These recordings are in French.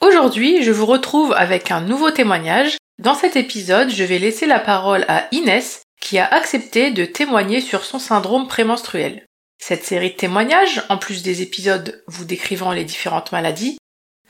Aujourd'hui, je vous retrouve avec un nouveau témoignage. Dans cet épisode, je vais laisser la parole à Inès qui a accepté de témoigner sur son syndrome prémenstruel. Cette série de témoignages, en plus des épisodes vous décrivant les différentes maladies,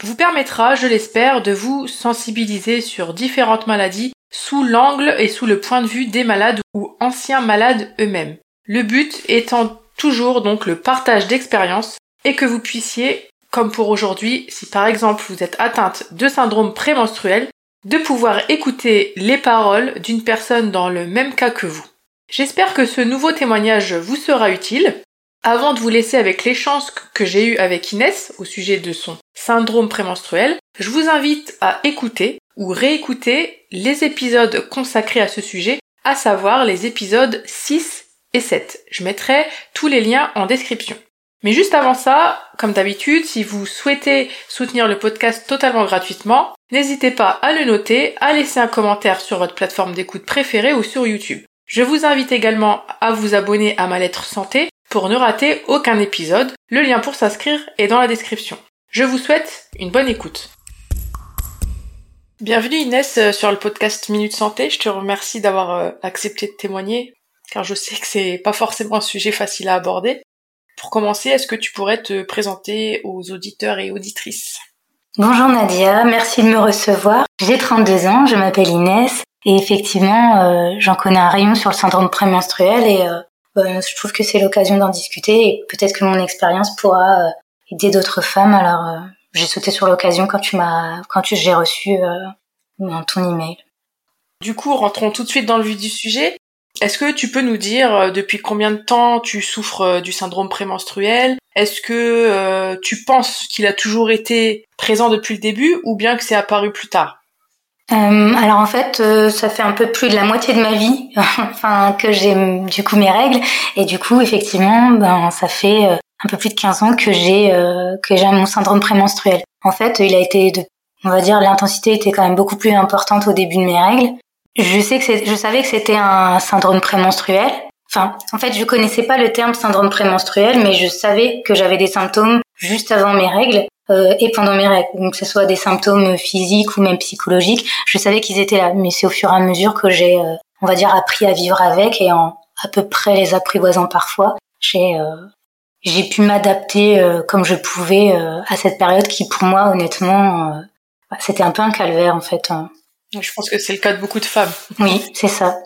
vous permettra, je l'espère, de vous sensibiliser sur différentes maladies sous l'angle et sous le point de vue des malades ou anciens malades eux-mêmes. Le but étant toujours donc le partage d'expériences et que vous puissiez comme pour aujourd'hui, si par exemple vous êtes atteinte de syndrome prémenstruel, de pouvoir écouter les paroles d'une personne dans le même cas que vous. J'espère que ce nouveau témoignage vous sera utile. Avant de vous laisser avec l'échange que j'ai eu avec Inès au sujet de son syndrome prémenstruel, je vous invite à écouter ou réécouter les épisodes consacrés à ce sujet, à savoir les épisodes 6 et 7. Je mettrai tous les liens en description. Mais juste avant ça, comme d'habitude, si vous souhaitez soutenir le podcast totalement gratuitement, n'hésitez pas à le noter, à laisser un commentaire sur votre plateforme d'écoute préférée ou sur YouTube. Je vous invite également à vous abonner à ma lettre santé pour ne rater aucun épisode. Le lien pour s'inscrire est dans la description. Je vous souhaite une bonne écoute. Bienvenue Inès euh, sur le podcast Minute Santé. Je te remercie d'avoir euh, accepté de témoigner car je sais que c'est pas forcément un sujet facile à aborder. Pour commencer, est-ce que tu pourrais te présenter aux auditeurs et auditrices? Bonjour Nadia, merci de me recevoir. J'ai 32 ans, je m'appelle Inès et effectivement, euh, j'en connais un rayon sur le syndrome prémenstruel et euh, euh, je trouve que c'est l'occasion d'en discuter et peut-être que mon expérience pourra aider d'autres femmes. Alors, j'ai sauté sur l'occasion quand tu m'as, quand tu j'ai reçu ton email. Du coup, rentrons tout de suite dans le vif du sujet. Est-ce que tu peux nous dire euh, depuis combien de temps tu souffres euh, du syndrome prémenstruel? Est-ce que euh, tu penses qu'il a toujours été présent depuis le début ou bien que c'est apparu plus tard? Alors en fait, ça fait un peu plus de la moitié de ma vie, enfin que j'ai du coup mes règles. Et du coup effectivement, ben ça fait un peu plus de 15 ans que j'ai que j'ai mon syndrome prémenstruel. En fait, il a été on va dire l'intensité était quand même beaucoup plus importante au début de mes règles je sais que je savais que c'était un syndrome prémenstruel. Enfin, en fait, je connaissais pas le terme syndrome prémenstruel, mais je savais que j'avais des symptômes juste avant mes règles euh, et pendant mes règles. Donc, que ce soit des symptômes physiques ou même psychologiques, je savais qu'ils étaient là. Mais c'est au fur et à mesure que j'ai, euh, on va dire, appris à vivre avec et en à peu près les apprivoisant parfois, j'ai euh, j'ai pu m'adapter euh, comme je pouvais euh, à cette période qui, pour moi, honnêtement, bah, c'était un peu un calvaire en fait. Hein. Je pense que c'est le cas de beaucoup de femmes. Oui, c'est ça.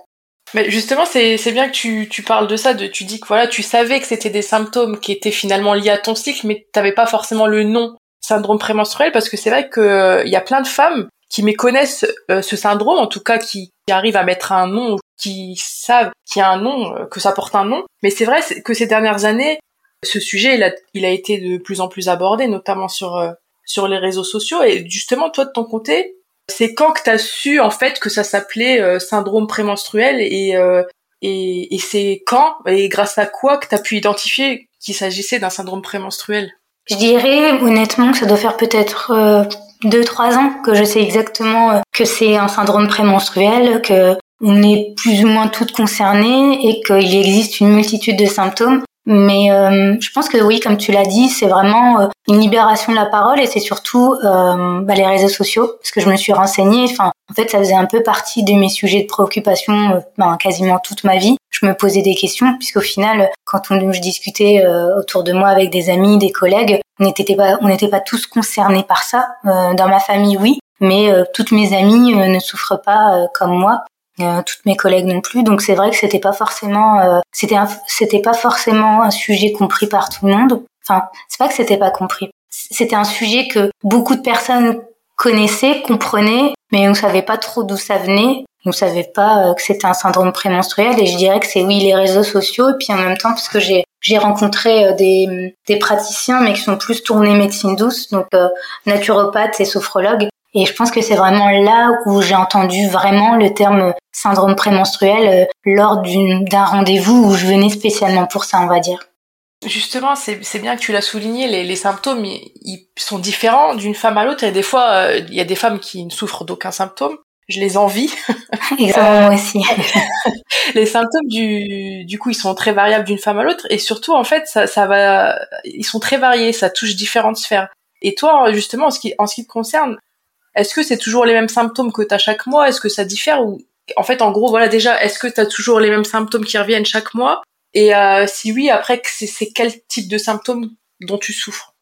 Mais justement, c'est bien que tu, tu parles de ça, de tu dis que voilà, tu savais que c'était des symptômes qui étaient finalement liés à ton cycle, mais tu n'avais pas forcément le nom syndrome prémenstruel, parce que c'est vrai qu'il euh, y a plein de femmes qui méconnaissent euh, ce syndrome, en tout cas qui, arrivent à mettre un nom, qui savent qu'il y a un nom, euh, que ça porte un nom. Mais c'est vrai que ces dernières années, ce sujet, il a, il a été de plus en plus abordé, notamment sur, sur les réseaux sociaux. Et justement, toi, de ton côté, c'est quand que tu as su en fait que ça s'appelait euh, syndrome prémenstruel et, euh, et, et c'est quand et grâce à quoi que tu as pu identifier qu'il s'agissait d'un syndrome prémenstruel? Je dirais honnêtement que ça doit faire peut-être euh, deux trois ans que je sais exactement que c'est un syndrome prémenstruel, que on est plus ou moins toutes concernées et qu'il existe une multitude de symptômes. Mais euh, je pense que oui, comme tu l'as dit, c'est vraiment euh, une libération de la parole et c'est surtout euh, bah, les réseaux sociaux, parce que je me suis renseignée. Enfin, en fait, ça faisait un peu partie de mes sujets de préoccupation euh, ben, quasiment toute ma vie. Je me posais des questions, puisqu'au final, quand on, je discutais autour de moi avec des amis, des collègues, on n'était pas, on n'était pas tous concernés par ça. dans ma famille, oui, mais toutes mes amies ne souffrent pas comme moi. Euh, toutes mes collègues non plus. Donc c'est vrai que c'était pas forcément, euh, c'était c'était pas forcément un sujet compris par tout le monde. Enfin, c'est pas que c'était pas compris. C'était un sujet que beaucoup de personnes connaissaient, comprenaient, mais on savait pas trop d'où ça venait. on savait pas que c'était un syndrome prémenstruel et je dirais que c'est oui les réseaux sociaux et puis en même temps parce que j'ai j'ai rencontré des, des praticiens mais qui sont plus tournés médecine douce donc naturopathes et sophrologues et je pense que c'est vraiment là où j'ai entendu vraiment le terme syndrome prémenstruel lors d'un rendez-vous où je venais spécialement pour ça on va dire. Justement, c'est bien que tu l'as souligné, les, les symptômes ils, sont différents d'une femme à l'autre et des fois euh, il y a des femmes qui ne souffrent d'aucun symptôme. Je les envie. Exactement, moi aussi. les symptômes du, du coup ils sont très variables d'une femme à l'autre et surtout en fait ça, ça va, ils sont très variés, ça touche différentes sphères. Et toi justement en ce qui, en ce qui te concerne, est-ce que c'est toujours les mêmes symptômes que tu as chaque mois? Est-ce que ça diffère ou en fait en gros voilà déjà est-ce que tu as toujours les mêmes symptômes qui reviennent chaque mois? Et euh, si oui, après, c'est quel type de symptômes dont tu souffres?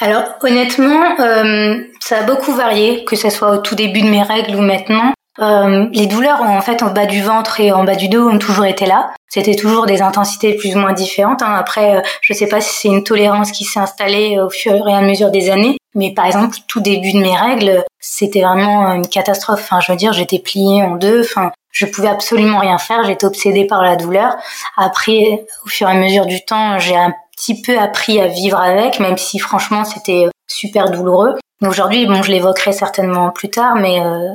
Alors honnêtement, euh, ça a beaucoup varié, que ce soit au tout début de mes règles ou maintenant. Euh, les douleurs en fait en bas du ventre et en bas du dos ont toujours été là. C'était toujours des intensités plus ou moins différentes. Hein. Après, euh, je sais pas si c'est une tolérance qui s'est installée au fur et à mesure des années, mais par exemple, tout début de mes règles, c'était vraiment une catastrophe. Enfin, je veux dire, j'étais pliée en deux. Enfin, je pouvais absolument rien faire, j'étais obsédée par la douleur. Après, au fur et à mesure du temps, j'ai un petit peu appris à vivre avec, même si franchement c'était super douloureux. Aujourd'hui, bon, je l'évoquerai certainement plus tard, mais euh,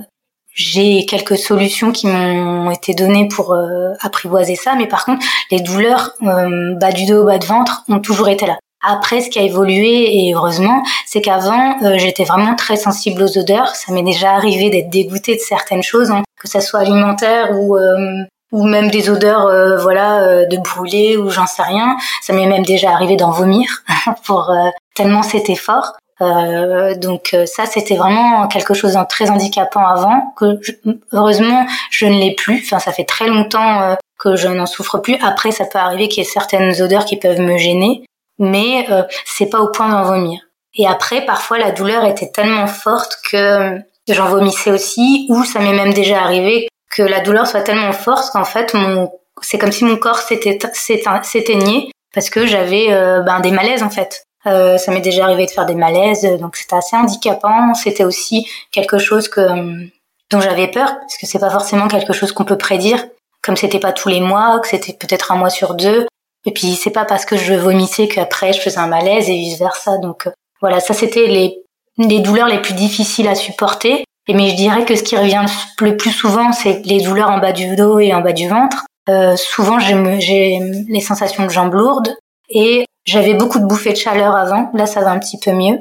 j'ai quelques solutions qui m'ont été données pour euh, apprivoiser ça. Mais par contre, les douleurs euh, bas du dos, bas de ventre ont toujours été là. Après, ce qui a évolué, et heureusement, c'est qu'avant, euh, j'étais vraiment très sensible aux odeurs. Ça m'est déjà arrivé d'être dégoûtée de certaines choses, hein, que ça soit alimentaire ou euh, ou même des odeurs, euh, voilà, de brûler ou j'en sais rien. Ça m'est même déjà arrivé d'en vomir pour tellement c'était fort. donc ça, c'était vraiment quelque chose de très handicapant avant. Que heureusement, je ne l'ai plus. Enfin, ça fait très longtemps que je n'en souffre plus. Après, ça peut arriver qu'il y ait certaines odeurs qui peuvent me gêner mais euh, c'est pas au point d'en vomir. Et après, parfois, la douleur était tellement forte que j'en vomissais aussi, ou ça m'est même déjà arrivé que la douleur soit tellement forte qu'en fait, mon, c'est comme si mon corps s'éteignait parce que j'avais euh, ben, des malaises en fait. Euh, ça m'est déjà arrivé de faire des malaises, donc c'était assez handicapant. C'était aussi quelque chose que dont j'avais peur parce que c'est pas forcément quelque chose qu'on peut prédire. Comme c'était pas tous les mois, que c'était peut-être un mois sur deux, et puis c'est pas parce que je vomissais qu'après je faisais un malaise et vice versa. Donc euh, voilà, ça c'était les, les douleurs les plus difficiles à supporter. Mais je dirais que ce qui revient le plus souvent, c'est les douleurs en bas du dos et en bas du ventre. Euh, souvent j'ai les sensations de jambes lourdes et j'avais beaucoup de bouffées de chaleur avant. Là ça va un petit peu mieux.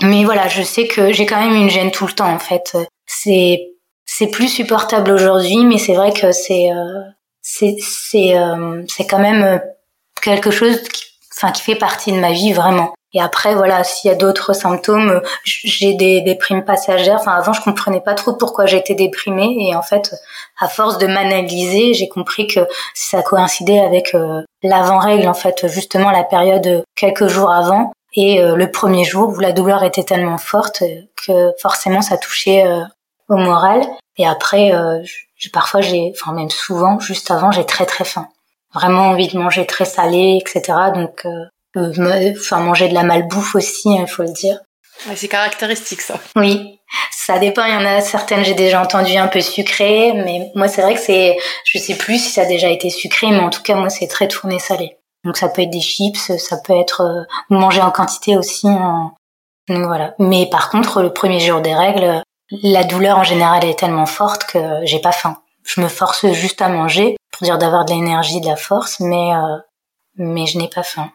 Mais voilà, je sais que j'ai quand même une gêne tout le temps en fait. C'est c'est plus supportable aujourd'hui, mais c'est vrai que c'est euh, c'est c'est euh, c'est quand même quelque chose qui, enfin, qui fait partie de ma vie vraiment. Et après, voilà, s'il y a d'autres symptômes, j'ai des déprimes passagères. Enfin, avant, je comprenais pas trop pourquoi j'étais déprimée. Et en fait, à force de m'analyser, j'ai compris que ça coïncidait avec euh, l'avant-règle, en fait, justement la période quelques jours avant. Et euh, le premier jour où la douleur était tellement forte que forcément, ça touchait euh, au moral. Et après, parfois, j'ai, enfin, même souvent, juste avant, j'ai très très faim vraiment envie de manger très salé, etc. Donc, euh, euh enfin manger de la malbouffe aussi, il hein, faut le dire. c'est caractéristique ça. Oui, ça dépend. Il y en a certaines, j'ai déjà entendu un peu sucré, mais moi c'est vrai que c'est, je sais plus si ça a déjà été sucré, mais en tout cas moi c'est très tourné salé. Donc ça peut être des chips, ça peut être euh, manger en quantité aussi. Donc voilà. Mais par contre, le premier jour des règles, la douleur en général est tellement forte que j'ai pas faim je me force juste à manger pour dire d'avoir de l'énergie, de la force, mais euh, mais je n'ai pas faim.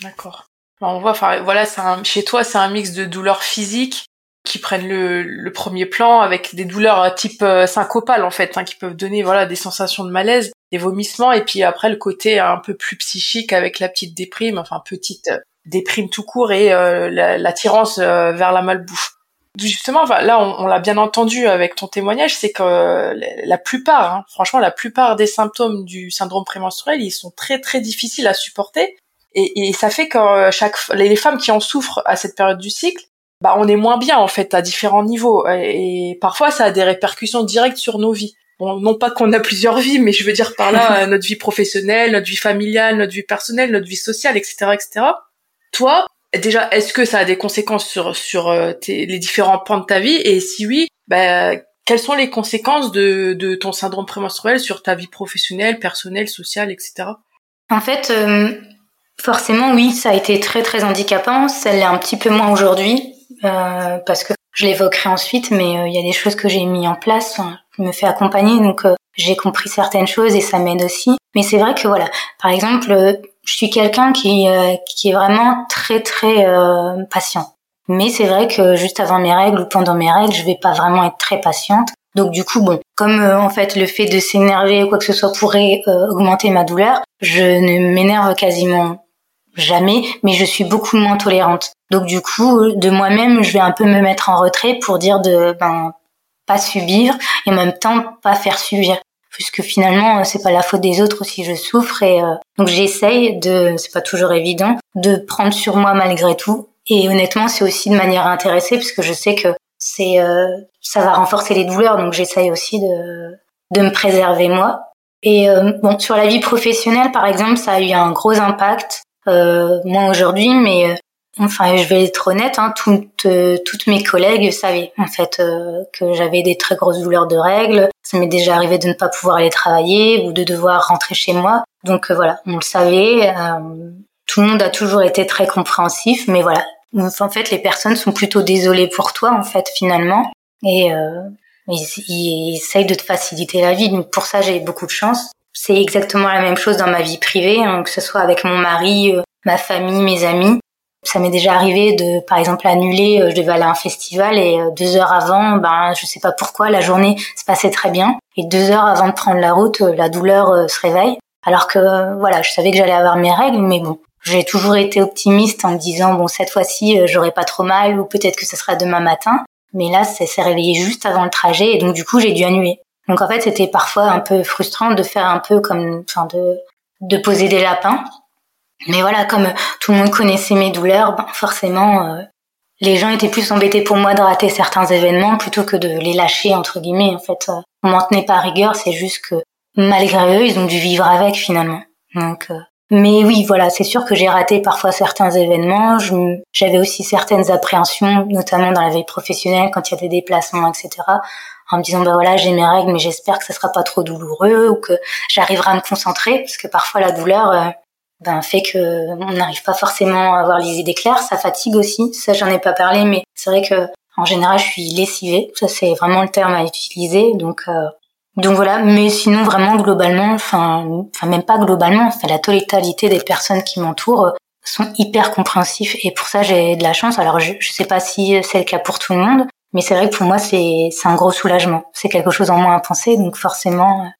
D'accord. On voit, enfin voilà, c'est chez toi c'est un mix de douleurs physiques qui prennent le, le premier plan avec des douleurs euh, type euh, syncopale en fait, hein, qui peuvent donner voilà des sensations de malaise, des vomissements et puis après le côté un peu plus psychique avec la petite déprime, enfin petite déprime tout court et l'attirance vers la malbouffe justement, là, on, l'a bien entendu avec ton témoignage, c'est que la plupart, hein, franchement, la plupart des symptômes du syndrome prémenstruel, ils sont très très difficiles à supporter, et, ça fait que euh, chaque les femmes qui en souffrent à cette période du cycle, bah, on est moins bien en fait à différents niveaux, et, parfois ça a des répercussions directes sur nos vies. Bon, non pas qu'on a plusieurs vies, mais je veux dire par là euh, notre vie professionnelle, notre vie familiale, notre vie personnelle, notre vie sociale, etc., etc. Toi, déjà, est-ce que ça a des conséquences sur sur euh, les différents pans de ta vie? Et si oui, bah, quelles sont les conséquences de, de ton syndrome prémenstruel sur ta vie professionnelle, personnelle, sociale, etc. En fait, euh, forcément, oui, ça a été très très handicapant. Ça l'est un petit peu moins aujourd'hui euh, parce que je l'évoquerai ensuite, mais il y a des choses que j'ai mis en place. je me fais accompagner, donc j'ai compris certaines choses et ça m'aide aussi. Mais c'est vrai que voilà, par exemple, je suis quelqu'un qui qui est vraiment très très patient. Mais c'est vrai que juste avant mes règles ou pendant mes règles, je vais pas vraiment être très patiente. Donc du coup, bon, comme euh, en fait le fait de s'énerver ou quoi que ce soit pourrait euh, augmenter ma douleur, je ne m'énerve quasiment jamais, mais je suis beaucoup moins tolérante. Donc du coup, de moi-même, je vais un peu me mettre en retrait pour dire de ben pas subir et en même temps pas faire subir puisque finalement c'est pas la faute des autres si je souffre et euh, donc j'essaye de c'est pas toujours évident de prendre sur moi malgré tout et honnêtement, c'est aussi de manière intéressée puisque je sais que c'est euh, ça va renforcer les douleurs, donc j'essaye aussi de de me préserver moi. Et euh, bon, sur la vie professionnelle, par exemple, ça a eu un gros impact. Euh, moi aujourd'hui, mais euh, enfin, je vais être honnête, hein, toutes toutes mes collègues savaient en fait que j'avais des très grosses douleurs de règles. Ça m'est déjà arrivé de ne pas pouvoir aller travailler ou de devoir rentrer chez moi. Donc voilà, on le savait. tout le monde a toujours été très compréhensif, mais voilà, en fait, les personnes sont plutôt désolées pour toi, en fait, finalement, et euh, ils, essayent de te faciliter la vie. Donc pour ça, j'ai beaucoup de chance. C'est exactement la même chose dans ma vie privée, hein, que ce soit avec mon mari, euh, ma famille, mes amis. Ça m'est déjà arrivé de, par exemple, annuler. Euh, je devais aller à un festival et euh, deux heures avant, ben, je sais pas pourquoi, la journée se passait très bien. Et deux heures avant de prendre la route, la douleur se réveille. Alors que, voilà, je savais que j'allais avoir mes règles, mais bon, j'ai toujours été optimiste en me disant bon cette fois-ci euh, j'aurai pas trop mal ou peut-être que ce sera demain matin. Mais là, ça s'est réveillé juste avant le trajet et donc du coup j'ai dû annuler. Donc en fait c'était parfois un peu frustrant de faire un peu comme, enfin de de poser des lapins. Mais voilà, comme tout le monde connaissait mes douleurs, ben forcément euh, les gens étaient plus embêtés pour moi de rater certains événements plutôt que de les lâcher entre guillemets. En fait, euh, on m'en tenait pas rigueur, c'est juste que malgré eux, ils ont dû vivre avec finalement. Donc mais oui, voilà, c'est sûr que j'ai raté parfois certains événements. J'avais aussi certaines appréhensions, notamment dans la vie professionnelle, quand il y a des déplacements, etc. En me disant, bah voilà, j'ai mes règles, mais j'espère que ça sera pas trop douloureux ou que j'arriverai à me concentrer, parce que parfois la douleur euh, ben, fait que on n'arrive pas forcément à avoir les idées claires. Ça fatigue aussi. Ça, j'en ai pas parlé, mais c'est vrai que en général, je suis lessivée. Ça, c'est vraiment le terme à utiliser. Donc, euh, donc voilà, mais sinon vraiment globalement, enfin, enfin même pas globalement, la totalité des personnes qui m'entourent sont hyper compréhensifs et pour ça j'ai de la chance. Alors je, je sais pas si c'est le cas pour tout le monde, mais c'est vrai que pour moi c'est c'est un gros soulagement. C'est quelque chose en moins à penser, donc forcément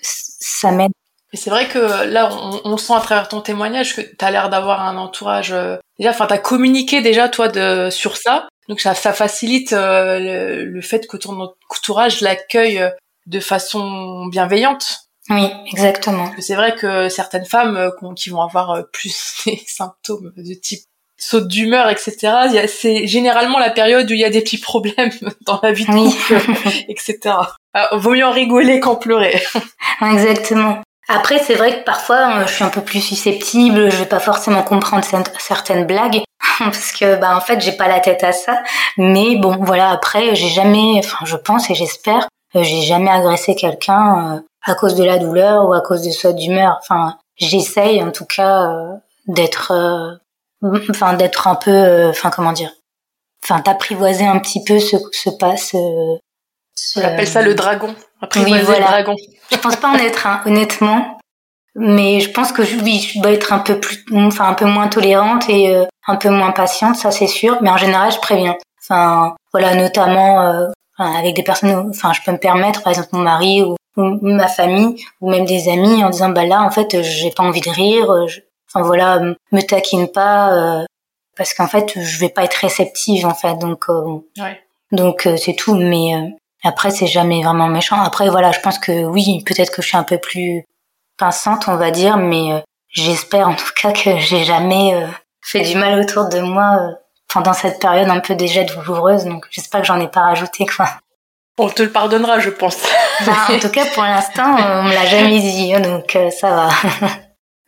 ça m'aide. Et c'est vrai que là, on, on, sent à travers ton témoignage que tu as l'air d'avoir un entourage. Euh, déjà, enfin, t'as communiqué déjà toi de sur ça, donc ça, ça facilite euh, le, le, fait que ton entourage l'accueille de façon bienveillante. Oui, exactement. C'est vrai que certaines femmes euh, qui vont avoir euh, plus des symptômes de type saute d'humeur, etc. C'est généralement la période où il y a des petits problèmes dans la vie de couple, etc. Ah, vaut mieux en rigoler qu'en pleurer. Exactement. Après, c'est vrai que parfois, euh, je suis un peu plus susceptible, je vais pas forcément comprendre certaines blagues, parce que, bah, en fait, j'ai pas la tête à ça. Mais bon, voilà, après, j'ai jamais, enfin, je pense et j'espère euh, j'ai jamais agressé quelqu'un euh, à cause de la douleur ou à cause de sa d'humeur. Enfin, j'essaye en tout cas d'être, enfin d'être un peu, enfin comment dire, enfin d'apprivoiser un petit peu ce se passe. On appelle ça le dragon. Apprivoiser le dragon. je pense pas en être un, honnêtement, mais je pense que oui, je dois être un peu plus, enfin un peu moins tolérante et un peu moins patiente, ça c'est sûr. Mais en général, je préviens. Enfin, voilà, notamment avec des personnes, enfin, je peux me permettre, par exemple, mon mari ou, ma famille ou même des amis en disant, bah là, en fait, j'ai pas envie de rire, enfin voilà, me taquine pas, euh, parce qu'en fait, je vais pas être réceptive, en fait, donc, euh, ouais. donc euh, c'est tout, mais après, c'est jamais vraiment méchant. Après, voilà, je pense que oui, peut-être que je suis un peu plus pinçante, on va dire, mais j'espère en tout cas que j'ai jamais fait du mal autour de moi pendant cette période un peu déjà douloureuse. Donc j'espère que j'en ai pas rajouté quoi. On te le pardonnera, je pense. Bah, en tout cas, pour l'instant, on me l'a jamais dit, hein, donc euh, ça va.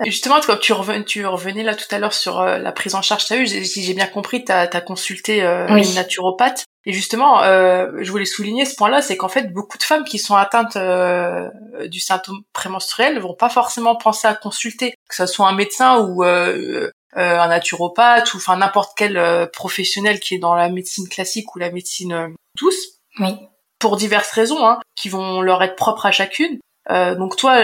Justement, tu, revenais, tu revenais là tout à l'heure sur euh, la prise en charge. T'as eu, si j'ai bien compris, t'as as consulté euh, une naturopathe. Et justement, euh, je voulais souligner ce point-là, c'est qu'en fait, beaucoup de femmes qui sont atteintes euh, du symptôme prémenstruel vont pas forcément penser à consulter, que ce soit un médecin ou euh, un naturopathe ou enfin n'importe quel professionnel qui est dans la médecine classique ou la médecine douce. Oui. Pour diverses raisons, hein, qui vont leur être propres à chacune. donc toi,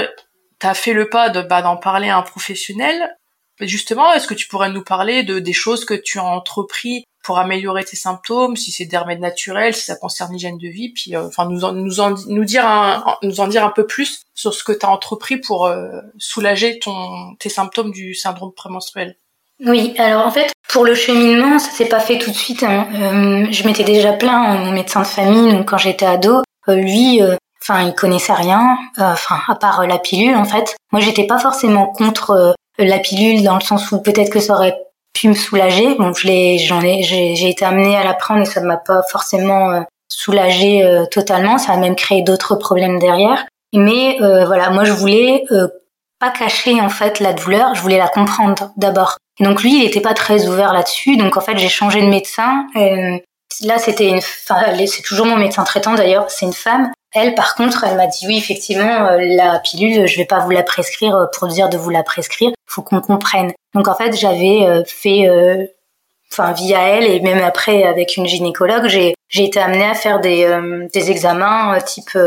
tu as fait le pas de bah, d'en parler à un professionnel. Justement, est-ce que tu pourrais nous parler de des choses que tu as entrepris pour améliorer tes symptômes, si c'est des remèdes naturels, si ça concerne l'hygiène de vie, puis euh, enfin nous en, nous en nous dire un, nous en dire un peu plus sur ce que tu as entrepris pour euh, soulager ton tes symptômes du syndrome prémenstruel. Oui, alors en fait, pour le cheminement, ça s'est pas fait tout de suite. Hein. Euh, je m'étais déjà plaint mon médecin de famille, donc quand j'étais ado, lui, enfin, il connaissait rien, enfin, à part la pilule en fait. Moi, j'étais pas forcément contre la pilule dans le sens où peut-être que ça aurait pu me soulager. Bon, je l'ai, j'en ai, j'ai été amenée à la prendre et ça m'a pas forcément euh, soulagée euh, totalement. Ça a même créé d'autres problèmes derrière. Mais euh, voilà, moi je voulais pas cacher en fait la douleur, je voulais la comprendre d'abord. Et donc lui, il n'était pas très ouvert là-dessus. Donc en fait, j'ai changé de médecin. là, c'était une, enfin, c'est toujours mon médecin traitant d'ailleurs. C'est une femme. Elle, par contre, elle m'a dit oui, effectivement, la pilule, je vais pas vous la prescrire pour dire de vous la prescrire. Faut qu'on comprenne. Donc en fait, j'avais euh, fait, euh, via elle et même après avec une gynécologue, j'ai j'ai été amenée à faire des euh, des examens type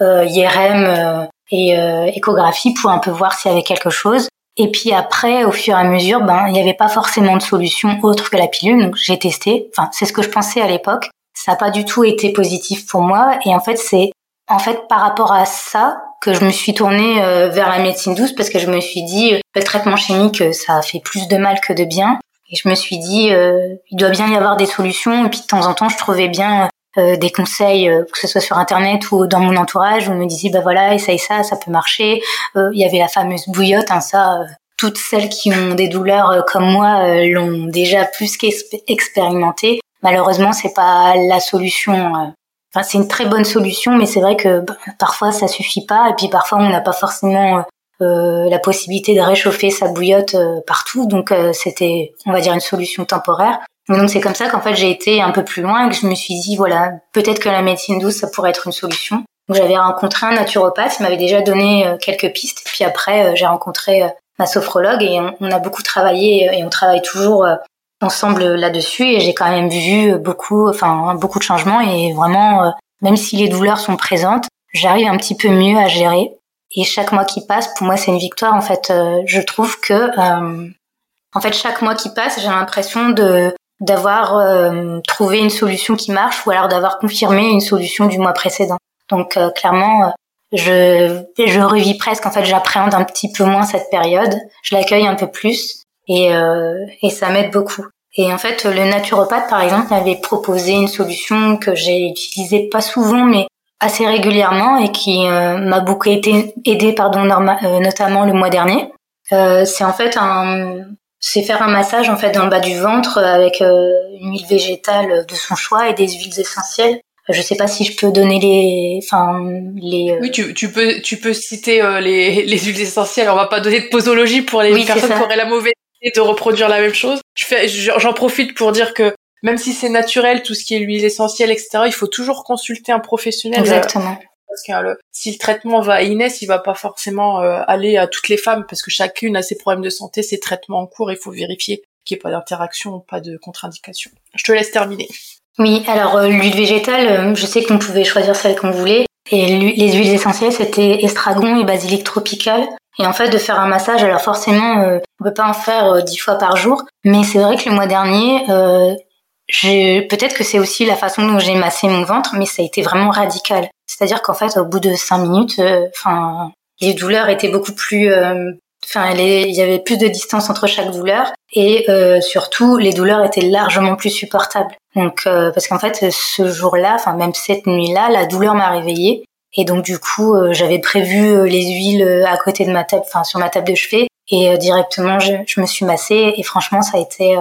IRM et échographie pour un peu voir s'il y avait quelque chose. Et puis après, au fur et à mesure, ben il n'y avait pas forcément de solution autre que la pilule, donc j'ai testé. Enfin, c'est ce que je pensais à l'époque. Ça n'a pas du tout été positif pour moi. Et en fait, c'est en fait par rapport à ça que je me suis tournée euh, vers la médecine douce parce que je me suis dit euh, le traitement chimique euh, ça fait plus de mal que de bien. Et je me suis dit il doit bien y avoir des solutions. Et puis de temps en temps je trouvais bien des conseils que ce soit sur internet ou dans mon entourage où on me disait bah voilà essaye ça ça peut marcher. Il y avait la fameuse bouillotte hein, ça toutes celles qui ont des douleurs comme moi l'ont déjà plus qu'expérimenté malheureusement c'est pas la solution Enfin, c'est une très bonne solution, mais c'est vrai que bah, parfois ça suffit pas, et puis parfois on n'a pas forcément euh, la possibilité de réchauffer sa bouillotte euh, partout, donc euh, c'était, on va dire, une solution temporaire. Donc c'est comme ça qu'en fait j'ai été un peu plus loin et que je me suis dit voilà peut-être que la médecine douce ça pourrait être une solution. J'avais rencontré un naturopathe, il m'avait déjà donné quelques pistes. Puis après j'ai rencontré ma sophrologue et on, on, a beaucoup travaillé et on travaille toujours ensemble là-dessus et j'ai quand même vu beaucoup, enfin beaucoup de changements et vraiment, euh, même si les douleurs sont présentes, j'arrive un petit peu mieux à gérer. Et chaque mois qui passe, pour moi, c'est une victoire. En fait, euh, je trouve que, euh, en fait, chaque mois qui passe, j'ai l'impression de d'avoir trouvé une solution qui marche ou alors d'avoir confirmé une solution du mois précédent. Donc clairement, je je revis presque. En fait, j'appréhende un petit peu moins cette période. Je l'accueille un peu plus et, euh, et ça m'aide beaucoup. Et en fait, le naturopathe, par exemple, m'avait proposé une solution que j'ai utilisée pas souvent, mais assez régulièrement et qui euh, m'a beaucoup été aidée, pardon, euh, notamment le mois dernier. Euh, c'est en fait un, c'est faire un massage en fait dans le bas du ventre avec une huile végétale de son choix et des huiles essentielles. Je sais pas si je peux donner les, enfin les. Oui, tu, tu peux tu peux citer les, les huiles essentielles. On va pas donner de posologie pour les personnes qui auraient la mauvaise et de reproduire la même chose. Je fais, j'en profite pour dire que même si c'est naturel, tout ce qui est l'huile essentielle, etc., il faut toujours consulter un professionnel. Exactement. parce que si le traitement va à Inès, il va pas forcément euh, aller à toutes les femmes parce que chacune a ses problèmes de santé, ses traitements en cours. Il faut vérifier qu'il n'y ait pas d'interaction, pas de contre-indication. Je te laisse terminer. Oui, alors euh, l'huile végétale, euh, je sais qu'on pouvait choisir celle qu'on voulait. Et les huiles essentielles, c'était estragon et basilic tropical. Et en fait, de faire un massage, alors forcément, euh, on peut pas en faire euh, dix fois par jour, mais c'est vrai que le mois dernier, euh, peut-être que c'est aussi la façon dont j'ai massé mon ventre, mais ça a été vraiment radical. C'est-à-dire qu'en fait, au bout de cinq minutes, euh, enfin, les douleurs étaient beaucoup plus, enfin, il y avait plus de distance entre chaque douleur, et surtout, les douleurs étaient largement plus supportables. Donc, parce qu'en fait, ce jour-là, enfin même cette nuit-là, la douleur m'a réveillée et donc du coup, euh, j'avais prévu euh, les huiles euh, à côté de ma table, enfin sur ma table de chevet, et directement je, je, me suis massée. Et franchement, ça a été,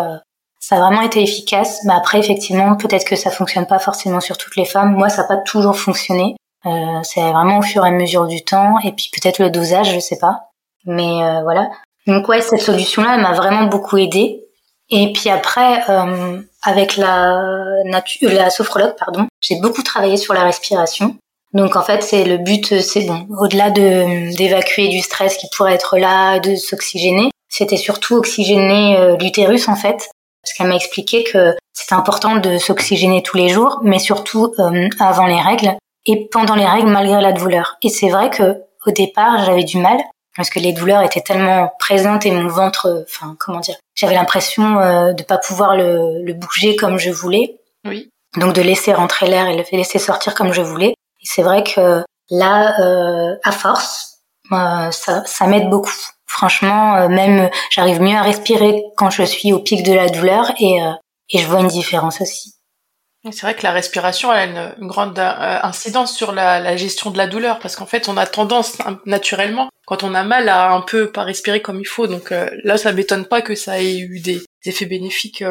ça a vraiment été efficace. Mais après, effectivement, peut-être que ça fonctionne pas forcément sur toutes les femmes. Moi, ça n'a pas toujours fonctionné. Euh, c'est vraiment au fur et à mesure du temps, et puis peut-être le dosage, je sais pas. Mais voilà. Donc ouais, cette solution-là, elle m'a vraiment beaucoup aidée. Et puis après, avec la, la sophrologue, pardon, j'ai beaucoup travaillé sur la respiration. Donc en fait, c'est le but, c'est bon, au-delà de d'évacuer du stress qui pourrait être là, de s'oxygéner, c'était surtout oxygéner euh, l'utérus en fait, parce qu'elle m'a expliqué que c'est important de s'oxygéner tous les jours, mais surtout euh, avant les règles et pendant les règles malgré la douleur. Et c'est vrai que au départ, j'avais du mal parce que les douleurs étaient tellement présentes et mon ventre, enfin comment dire, j'avais l'impression euh, de pas pouvoir le, le, bouger comme je voulais. Oui. Donc de laisser rentrer l'air et le laisser sortir comme je voulais. C'est vrai que là, euh, à force, euh, ça, m'aide beaucoup. Franchement, euh, même j'arrive mieux à respirer quand je suis au pic de la douleur et, je vois une différence aussi. C'est vrai que la respiration a une, grande incidence sur la, gestion de la douleur parce qu'en fait on a tendance naturellement quand on a mal à un peu pas respirer comme il faut donc là ça m'étonne pas que ça ait eu des, effets bénéfiques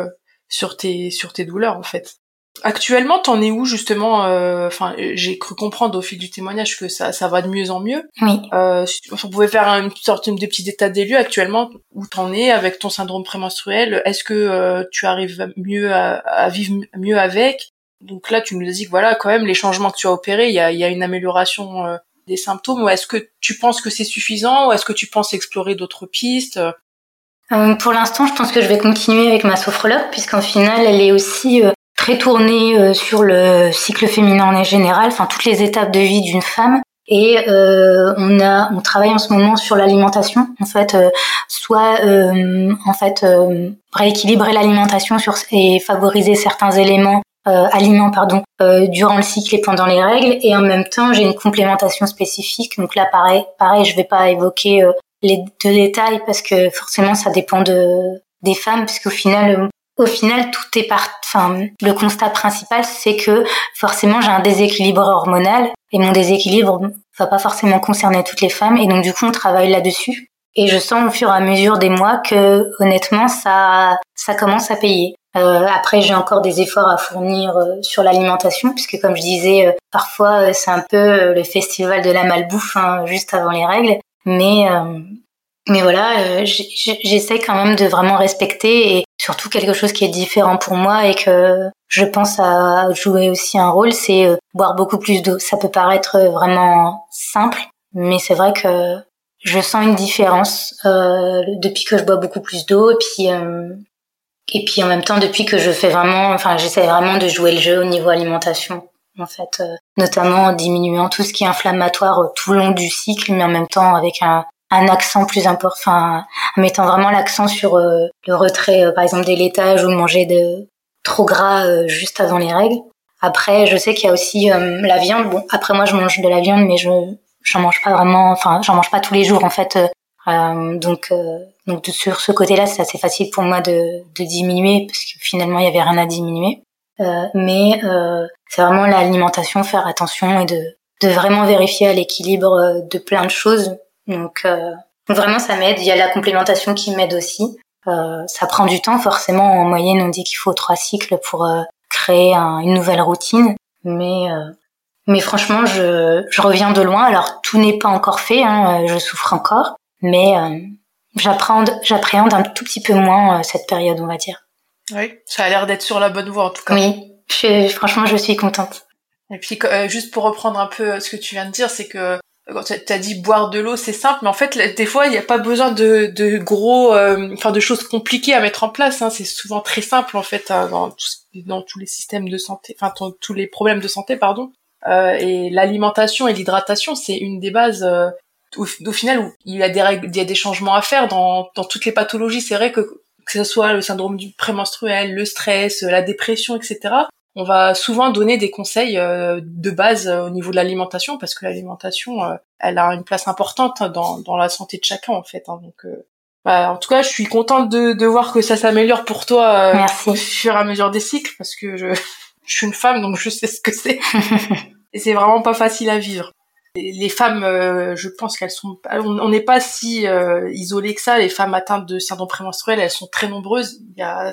sur tes sur tes douleurs en fait. Actuellement, t'en es où justement Enfin, j'ai cru comprendre au fil du témoignage que ça, ça va de mieux en mieux. Oui. Euh, on pouvait faire une sorte de petit état des lieux actuellement où t'en es avec ton syndrome prémenstruel. Est-ce que tu arrives mieux à, à, vivre mieux avec? Donc là, tu nous dis que voilà, quand même, les changements que tu as opérés, il y a, y a, une amélioration euh, des symptômes. Ou est-ce que tu penses que c'est suffisant? Ou est-ce que tu penses explorer d'autres pistes? Euh, Pour l'instant, je pense que je vais continuer avec ma sophrologue puisqu'en final, elle est aussi euh, très tournée sur le cycle féminin en général, enfin toutes les étapes de vie d'une femme. Et on a, on travaille en ce moment sur l'alimentation, en fait, soit en fait rééquilibrer l'alimentation sur et favoriser certains éléments euh, aliments pardon euh, durant le cycle et pendant les règles et en même temps j'ai une complémentation spécifique donc là pareil pareil je vais pas évoquer euh, les deux détails parce que forcément ça dépend de des femmes puisqu'au final au final tout est part enfin le constat principal c'est que forcément j'ai un déséquilibre hormonal et mon déséquilibre va pas forcément concerner toutes les femmes et donc du coup on travaille là-dessus et je sens au fur et à mesure des mois que honnêtement ça ça commence à payer euh, après, j'ai encore des efforts à fournir euh, sur l'alimentation, puisque comme je disais, euh, parfois c'est un peu le festival de la malbouffe hein, juste avant les règles. Mais mais voilà, j'essaie quand même de vraiment respecter et surtout quelque chose qui est différent pour moi et que je pense à jouer aussi un rôle, c'est boire beaucoup plus d'eau. Ça peut paraître vraiment simple, mais c'est vrai que je sens une différence euh, depuis que je bois beaucoup plus d'eau et puis et puis en même temps, depuis que je fais vraiment, enfin, j'essaie vraiment de jouer le jeu au niveau alimentation, en fait, euh, notamment en diminuant tout ce qui est inflammatoire euh, tout le long du cycle, mais en même temps avec un, un accent plus important, enfin, en mettant vraiment l'accent sur euh, le retrait, par exemple, des laitages ou manger de trop gras juste avant les règles. Après, je sais qu'il y a aussi la viande. Bon, après moi, je mange de la viande, mais je j'en mange pas vraiment. Enfin, j'en mange pas tous les jours, en fait. Euh, donc, euh, donc sur ce côté-là, c'est assez facile pour moi de, de diminuer parce que finalement il y avait rien à diminuer. Euh, mais euh, c'est vraiment l'alimentation, faire attention et de, de vraiment vérifier à l'équilibre euh, de plein de choses. Donc euh, vraiment ça m'aide. Il y a la complémentation qui m'aide aussi. ça prend du temps forcément. En moyenne, on dit qu'il faut trois cycles pour créer une nouvelle routine. Mais mais franchement, je, je reviens de loin. Alors tout n'est pas encore fait. Hein, je souffre encore mais euh, j'appréhende, j'appréhende un tout petit peu moins euh, cette période, on va dire. Oui, ça a l'air d'être sur la bonne voie en tout cas. Oui, je, franchement, je suis contente. Et puis, euh, juste pour reprendre un peu ce que tu viens de dire, c'est que quand tu as dit boire de l'eau, c'est simple, mais en fait, des fois, il n'y a pas besoin de, de gros, enfin, de choses compliquées à mettre en place. Hein. C'est souvent très simple, en fait, hein, dans, tous les systèmes de santé, enfin, tous les problèmes de santé, pardon. Euh, et l'alimentation et l'hydratation, c'est une des bases au, au, final, il y a des règles, il y a des changements à faire dans, dans toutes les pathologies. C'est vrai que que ce soit le syndrome du prémenstruel, le stress, la dépression, etc. On va souvent donner des conseils euh, de base euh, au niveau de l'alimentation parce que l'alimentation, euh, elle a une place importante dans, dans la santé de chacun en fait. Hein. donc, bah, en tout cas, je suis contente de, de voir que ça s'améliore pour toi au fur et à mesure des cycles parce que je, je suis une femme donc je sais ce que c'est et c'est vraiment pas facile à vivre les femmes, euh, je pense qu'elles sont, on n'est pas si euh, isolé que ça. Les femmes atteintes de syndrome prémenstruel, elles sont très nombreuses. Il y a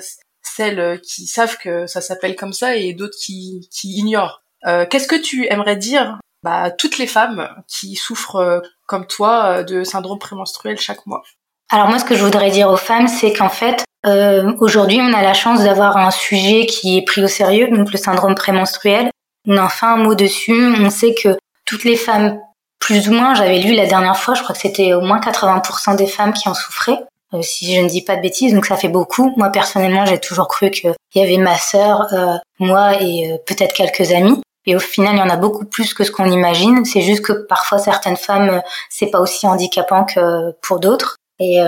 celles euh, qui savent que ça s'appelle comme ça et d'autres qui, ignorent. Qu'est-ce que tu aimerais dire bah, toutes les femmes qui souffrent comme toi de syndrome prémenstruel chaque mois? Alors moi, ce que je voudrais dire aux femmes, c'est qu'en fait, euh, aujourd'hui, on a la chance d'avoir un sujet qui est pris au sérieux, donc le syndrome prémenstruel. On a enfin un mot dessus. On sait que toutes les femmes, plus ou moins, j'avais lu la dernière fois, je crois que c'était au moins 80% des femmes qui en souffraient, euh, si je ne dis pas de bêtises, donc ça fait beaucoup. Moi, personnellement, j'ai toujours cru qu'il y avait ma sœur, euh, moi et euh, peut-être quelques amis. Et au final, il y en a beaucoup plus que ce qu'on imagine. C'est juste que parfois, certaines femmes, c'est pas aussi handicapant que pour d'autres. Et,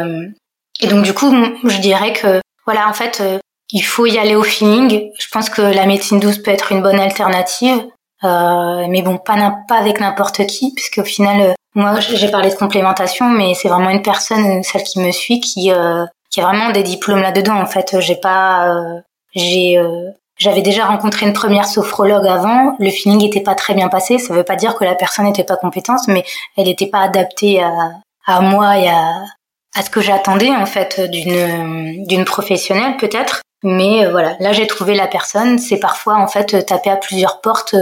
et donc, du coup, je dirais que, voilà, en fait, il faut y aller au feeling. Je pense que la médecine douce peut être une bonne alternative. Euh, mais bon, pas, avec n'importe qui, puisque au final, euh, moi, j'ai parlé de complémentation, mais c'est vraiment une personne, celle qui me suit, qui, euh, qui a vraiment des diplômes là-dedans. En fait, j'ai pas, j'ai, j'avais déjà rencontré une première sophrologue avant. Le feeling était pas très bien passé. Ça veut pas dire que la personne n'était pas compétente, mais elle n'était pas adaptée à, à moi et à, à ce que j'attendais en fait d'une d'une professionnelle peut-être. Mais voilà, là j'ai trouvé la personne. C'est parfois en fait taper à plusieurs portes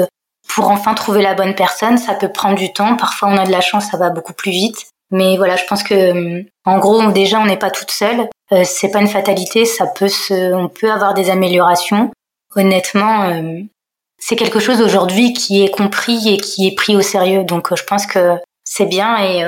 pour enfin trouver la bonne personne. Ça peut prendre du temps. Parfois, on a de la chance, ça va beaucoup plus vite. Mais voilà, je pense que, euh, en gros, déjà, on n'est pas toute seule. Euh, c'est pas une fatalité. Ça peut se, on peut avoir des améliorations. Honnêtement, euh, c'est quelque chose aujourd'hui qui est compris et qui est pris au sérieux. Donc, euh, je pense que c'est bien et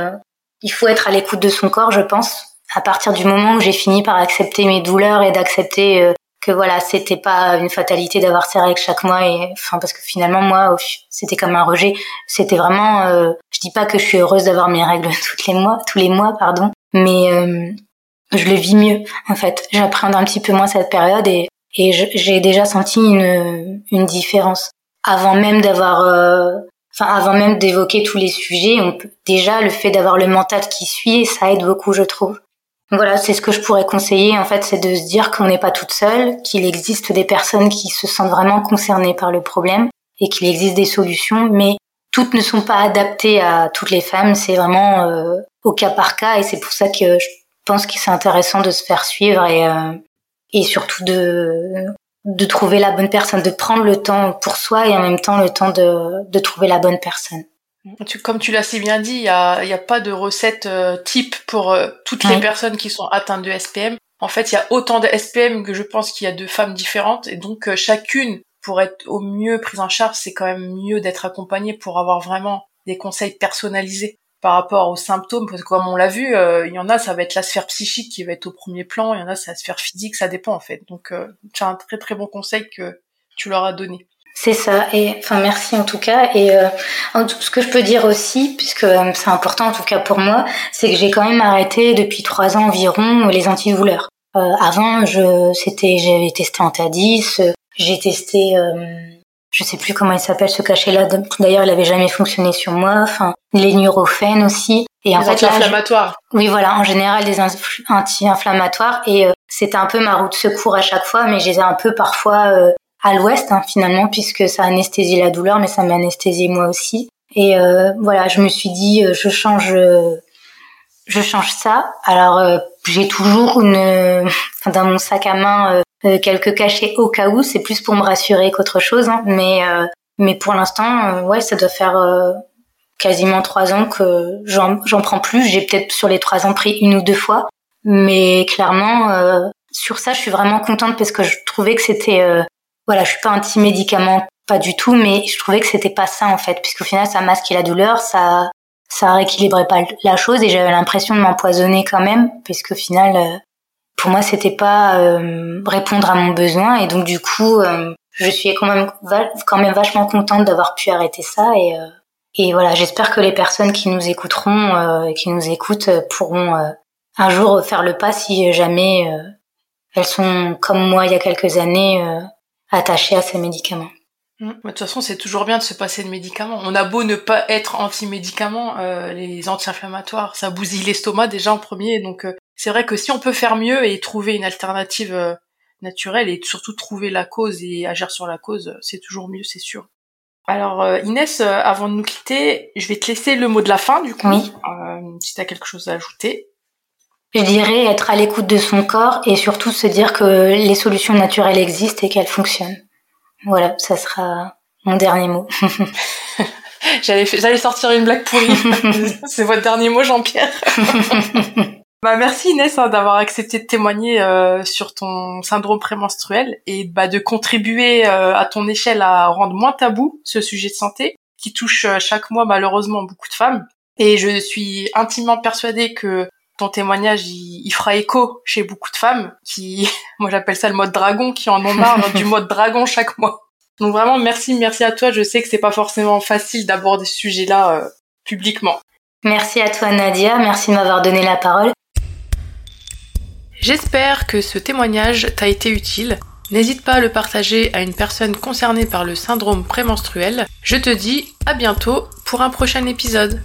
il faut être à l'écoute de son corps, je pense. À partir du moment où j'ai fini par accepter mes douleurs et d'accepter que voilà, c'était pas une fatalité d'avoir ces règles chaque mois et enfin parce que finalement moi c'était comme un rejet, c'était vraiment euh, je dis pas que je suis heureuse d'avoir mes règles toutes les mois, tous les mois pardon, mais euh, je le vis mieux en fait. J'appréhende un petit peu moins cette période et et j'ai déjà senti une une différence avant même d'avoir euh, enfin avant même d'évoquer tous les sujets, déjà le fait d'avoir le mental qui suit, ça aide beaucoup je trouve. Voilà, c'est ce que je pourrais conseiller en fait, c'est de se dire qu'on n'est pas toute seule, qu'il existe des personnes qui se sentent vraiment concernées par le problème et qu'il existe des solutions, mais toutes ne sont pas adaptées à toutes les femmes, c'est vraiment euh, au cas par cas et c'est pour ça que je pense que c'est intéressant de se faire suivre et, euh, et surtout de, de trouver la bonne personne, de prendre le temps pour soi et en même temps le temps de, de trouver la bonne personne comme tu l'as si bien dit, il n'y a, y a pas de recette euh, type pour euh, toutes les personnes qui sont atteintes de SPM. En fait, il y a autant de SPM que je pense qu'il y a de femmes différentes, et donc euh, chacune, pour être au mieux prise en charge, c'est quand même mieux d'être accompagnée pour avoir vraiment des conseils personnalisés par rapport aux symptômes, parce que comme on l'a vu, il y en a, ça va être la sphère psychique qui va être au premier plan, il y en a, c'est la sphère physique, ça dépend en fait. Donc, c'est un très très bon conseil que tu leur as donné. C'est ça. Et enfin, merci en tout cas. Et euh, ce que je peux dire aussi, puisque euh, c'est important en tout cas pour moi, c'est que j'ai quand même arrêté depuis trois ans environ les antidouleurs. Euh, avant, je c'était j'avais testé Antadis, j'ai testé euh, je sais plus comment il s'appelle ce cachet-là. D'ailleurs, il avait jamais fonctionné sur moi. Enfin, les neurophènes aussi. Et en fait, anti-inflammatoires. Oui, voilà, en général des anti-inflammatoires. Et c'était un peu ma route de secours à chaque fois, mais j'ai un peu parfois à l'ouest hein, finalement puisque ça anesthésie la douleur mais ça m'anesthésie moi aussi. Et euh, voilà je me suis dit euh, je change euh, je change ça. Alors j'ai toujours une dans mon sac à main quelques cachets au cas où. C'est plus pour me rassurer qu'autre chose hein, mais mais pour l'instant ouais ça doit faire quasiment trois ans que j'en prends plus. J'ai peut-être sur les trois ans pris une ou deux fois. Mais clairement sur ça je suis vraiment contente parce que je trouvais que c'était voilà, je suis pas anti-médicament, pas du tout, mais je trouvais que c'était pas ça en fait, puisqu'au final ça masquait la douleur, ça ça rééquilibrait pas la chose et j'avais l'impression de m'empoisonner quand même, puisqu'au final euh, pour moi c'était pas euh, répondre à mon besoin et donc du coup euh, je suis quand même quand même vachement contente d'avoir pu arrêter ça et et voilà, j'espère que les personnes qui nous écouteront et qui nous écoutent pourront un jour faire le pas si jamais elles sont comme moi il y a quelques années attaché à ces médicaments. Mmh. De toute façon, c'est toujours bien de se passer de médicaments. On a beau ne pas être anti-médicaments, euh, les anti-inflammatoires, ça bousille l'estomac déjà en premier. Donc euh, c'est vrai que si on peut faire mieux et trouver une alternative euh, naturelle et surtout trouver la cause et agir sur la cause, c'est toujours mieux, c'est sûr. Alors Inès, avant de nous quitter, je vais te laisser le mot de la fin du coup, oui. si tu as quelque chose à ajouter. Je dirais être à l'écoute de son corps et surtout se dire que les solutions naturelles existent et qu'elles fonctionnent. Voilà, ça sera mon dernier mot. j'allais, j'allais sortir une blague pourrie. C'est votre dernier mot, Jean-Pierre. Bah merci Inès hein, d'avoir accepté de témoigner euh, sur ton syndrome prémenstruel et bah, de contribuer euh, à ton échelle à rendre moins tabou ce sujet de santé qui touche euh, chaque mois malheureusement beaucoup de femmes. Et je suis intimement persuadée que ton témoignage il, fera écho chez beaucoup de femmes qui, moi j'appelle ça le mode dragon, qui en ont marre du mode dragon chaque mois. Donc vraiment merci, merci à toi. Je sais que c'est pas forcément facile d'aborder ce sujet-là publiquement. Merci à toi Nadia, merci de m'avoir donné la parole. J'espère que ce témoignage t'a été utile. N'hésite pas à le partager à une personne concernée par le syndrome prémenstruel. Je te dis à bientôt pour un prochain épisode.